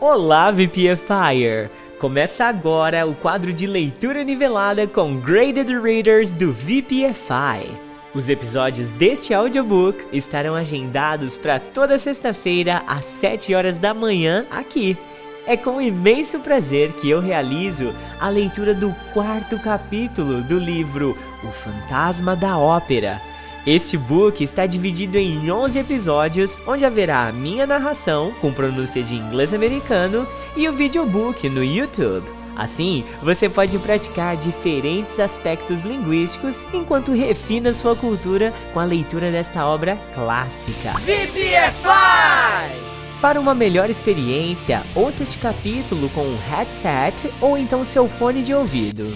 Olá, VPFire! Começa agora o quadro de leitura nivelada com Graded Readers do VPFI. Os episódios deste audiobook estarão agendados para toda sexta-feira às 7 horas da manhã aqui. É com imenso prazer que eu realizo a leitura do quarto capítulo do livro O Fantasma da Ópera este book está dividido em 11 episódios, onde haverá a minha narração com pronúncia de inglês americano e o videobook no YouTube. Assim, você pode praticar diferentes aspectos linguísticos enquanto refina sua cultura com a leitura desta obra clássica. VPFI! Para uma melhor experiência, ouça este capítulo com um headset ou então seu fone de ouvido.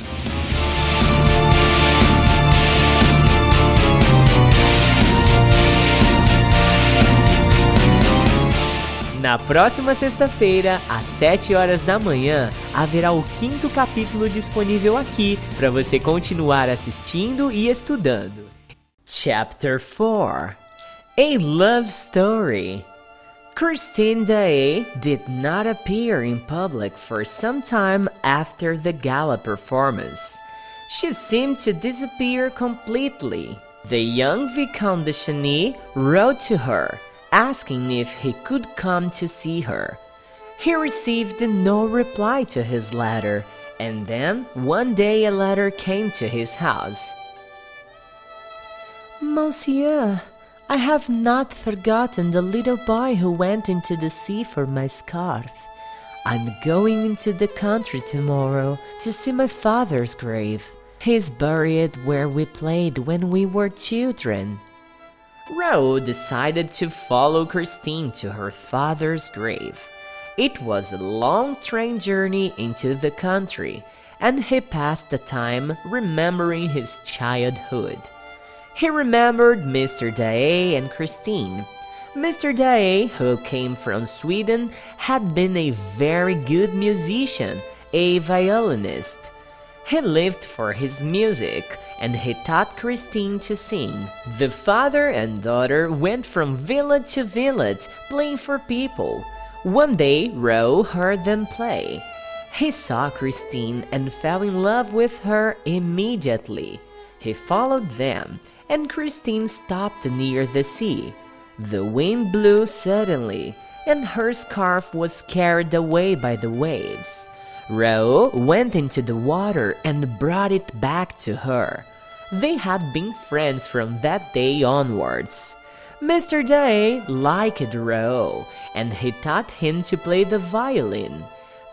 Na próxima sexta-feira, às 7 horas da manhã, haverá o quinto capítulo disponível aqui para você continuar assistindo e estudando. Chapter 4 A Love Story Christine Day did not appear in public for some time after the gala performance. She seemed to disappear completely. The young Vicomte de Cheny wrote to her asking if he could come to see her. He received no reply to his letter, and then one day a letter came to his house. Monsieur, I have not forgotten the little boy who went into the sea for my scarf. I'm going into the country tomorrow to see my father's grave. He's buried where we played when we were children. Raoul decided to follow Christine to her father's grave. It was a long train journey into the country, and he passed the time remembering his childhood. He remembered Mr. Daae and Christine. Mr. Daae, who came from Sweden, had been a very good musician, a violinist. He lived for his music and he taught Christine to sing. The father and daughter went from village to village playing for people. One day, Raoul heard them play. He saw Christine and fell in love with her immediately. He followed them, and Christine stopped near the sea. The wind blew suddenly, and her scarf was carried away by the waves. Raoul went into the water and brought it back to her. They had been friends from that day onwards. Mr. Daae liked Raoul, and he taught him to play the violin.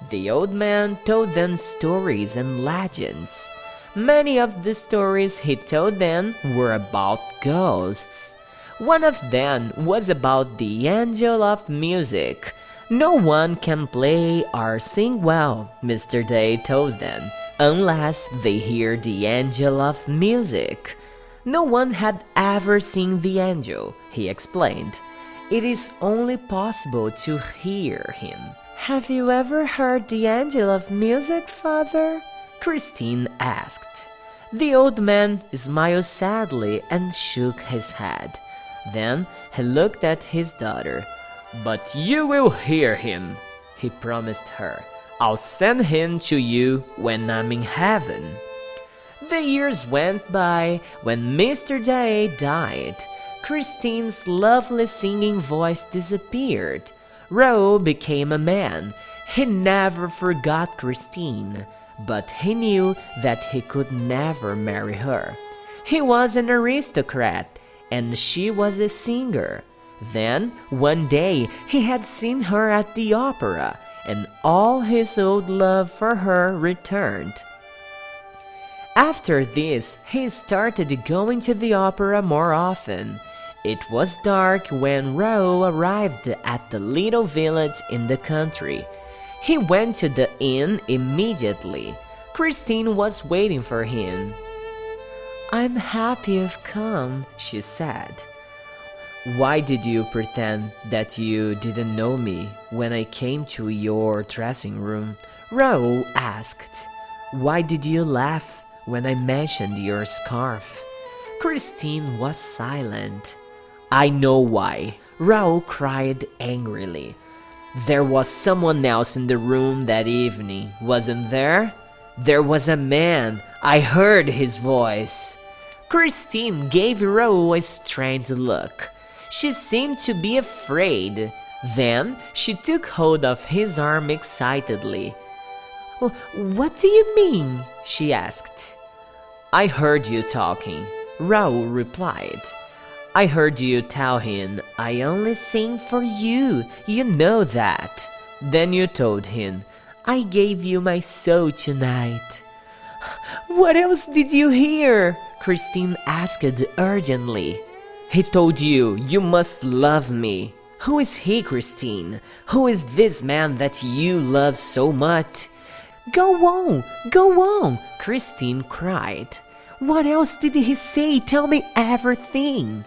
The old man told them stories and legends. Many of the stories he told them were about ghosts. One of them was about the angel of music. No one can play or sing well, Mr. Daae told them unless they hear the angel of music. No one had ever seen the angel, he explained. It is only possible to hear him. Have you ever heard the angel of music, father? Christine asked. The old man smiled sadly and shook his head. Then he looked at his daughter. But you will hear him, he promised her. I'll send him to you when I'm in heaven. The years went by when Mr. Daae died. Christine's lovely singing voice disappeared. Raoul became a man. He never forgot Christine, but he knew that he could never marry her. He was an aristocrat, and she was a singer. Then, one day, he had seen her at the opera and all his old love for her returned. After this, he started going to the opera more often. It was dark when Raoul arrived at the little village in the country. He went to the inn immediately. Christine was waiting for him. I'm happy you've come, she said. Why did you pretend that you didn't know me when I came to your dressing room? Raoul asked. Why did you laugh when I mentioned your scarf? Christine was silent. I know why. Raoul cried angrily. There was someone else in the room that evening, wasn't there? There was a man. I heard his voice. Christine gave Raoul a strange look. She seemed to be afraid. Then she took hold of his arm excitedly. What do you mean? she asked. I heard you talking, Raoul replied. I heard you tell him, I only sing for you, you know that. Then you told him, I gave you my soul tonight. What else did you hear? Christine asked urgently. He told you, you must love me. Who is he, Christine? Who is this man that you love so much? Go on, go on, Christine cried. What else did he say? Tell me everything.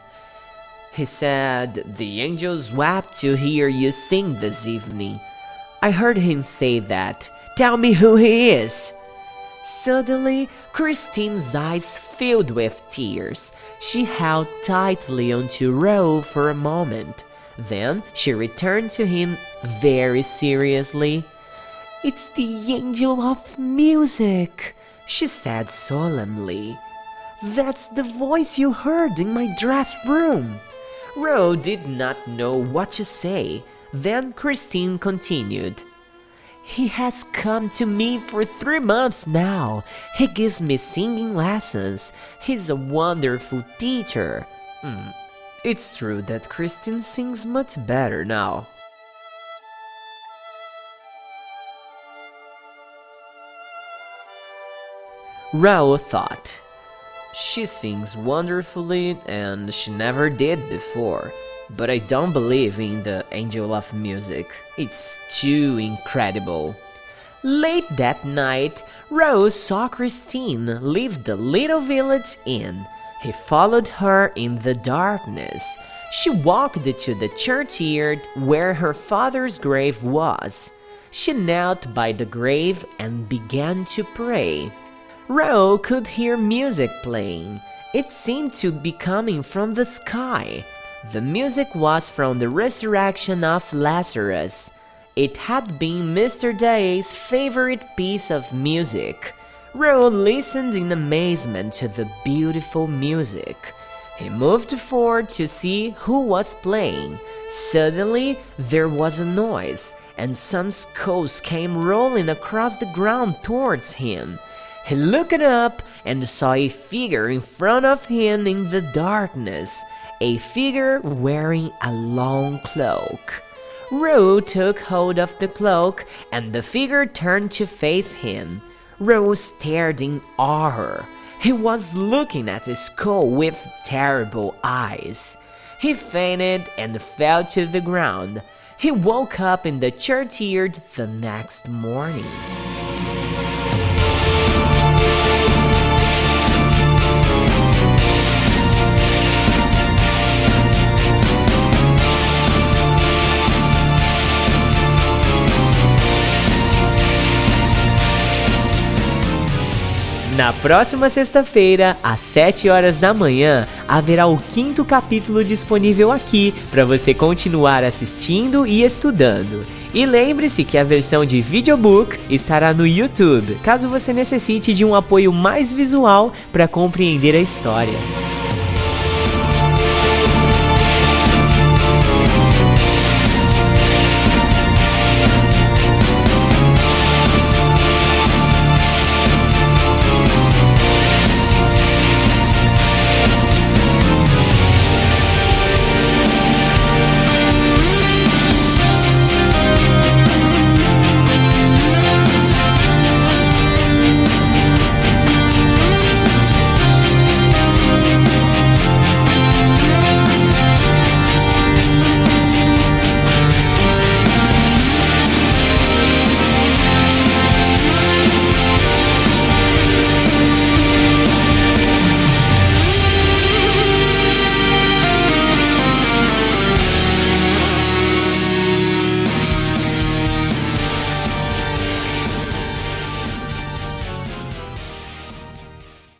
He said, The angels wept to hear you sing this evening. I heard him say that. Tell me who he is. Suddenly, Christine's eyes filled with tears. She held tightly onto Raoul for a moment. Then she returned to him very seriously. It's the angel of music, she said solemnly. That's the voice you heard in my dress room. Raoul did not know what to say. Then Christine continued. He has come to me for three months now. He gives me singing lessons. He's a wonderful teacher. Mm, it's true that Christine sings much better now. Raoul thought. She sings wonderfully and she never did before, but I don't believe in the angel of music. It's too incredible. Late that night, Raoul saw Christine leave the little village inn. He followed her in the darkness. She walked to the churchyard where her father's grave was. She knelt by the grave and began to pray. Raoul could hear music playing. It seemed to be coming from the sky. The music was from the resurrection of Lazarus. It had been Mr. Daae's favorite piece of music. Raoul listened in amazement to the beautiful music. He moved forward to see who was playing. Suddenly, there was a noise, and some skulls came rolling across the ground towards him. He looked up and saw a figure in front of him in the darkness, a figure wearing a long cloak. Raoul took hold of the cloak and the figure turned to face him. Raoul stared in horror. He was looking at the skull with terrible eyes. He fainted and fell to the ground. He woke up in the churchyard the next morning. Na próxima sexta-feira, às 7 horas da manhã, haverá o quinto capítulo disponível aqui para você continuar assistindo e estudando. E lembre-se que a versão de videobook estará no YouTube, caso você necessite de um apoio mais visual para compreender a história.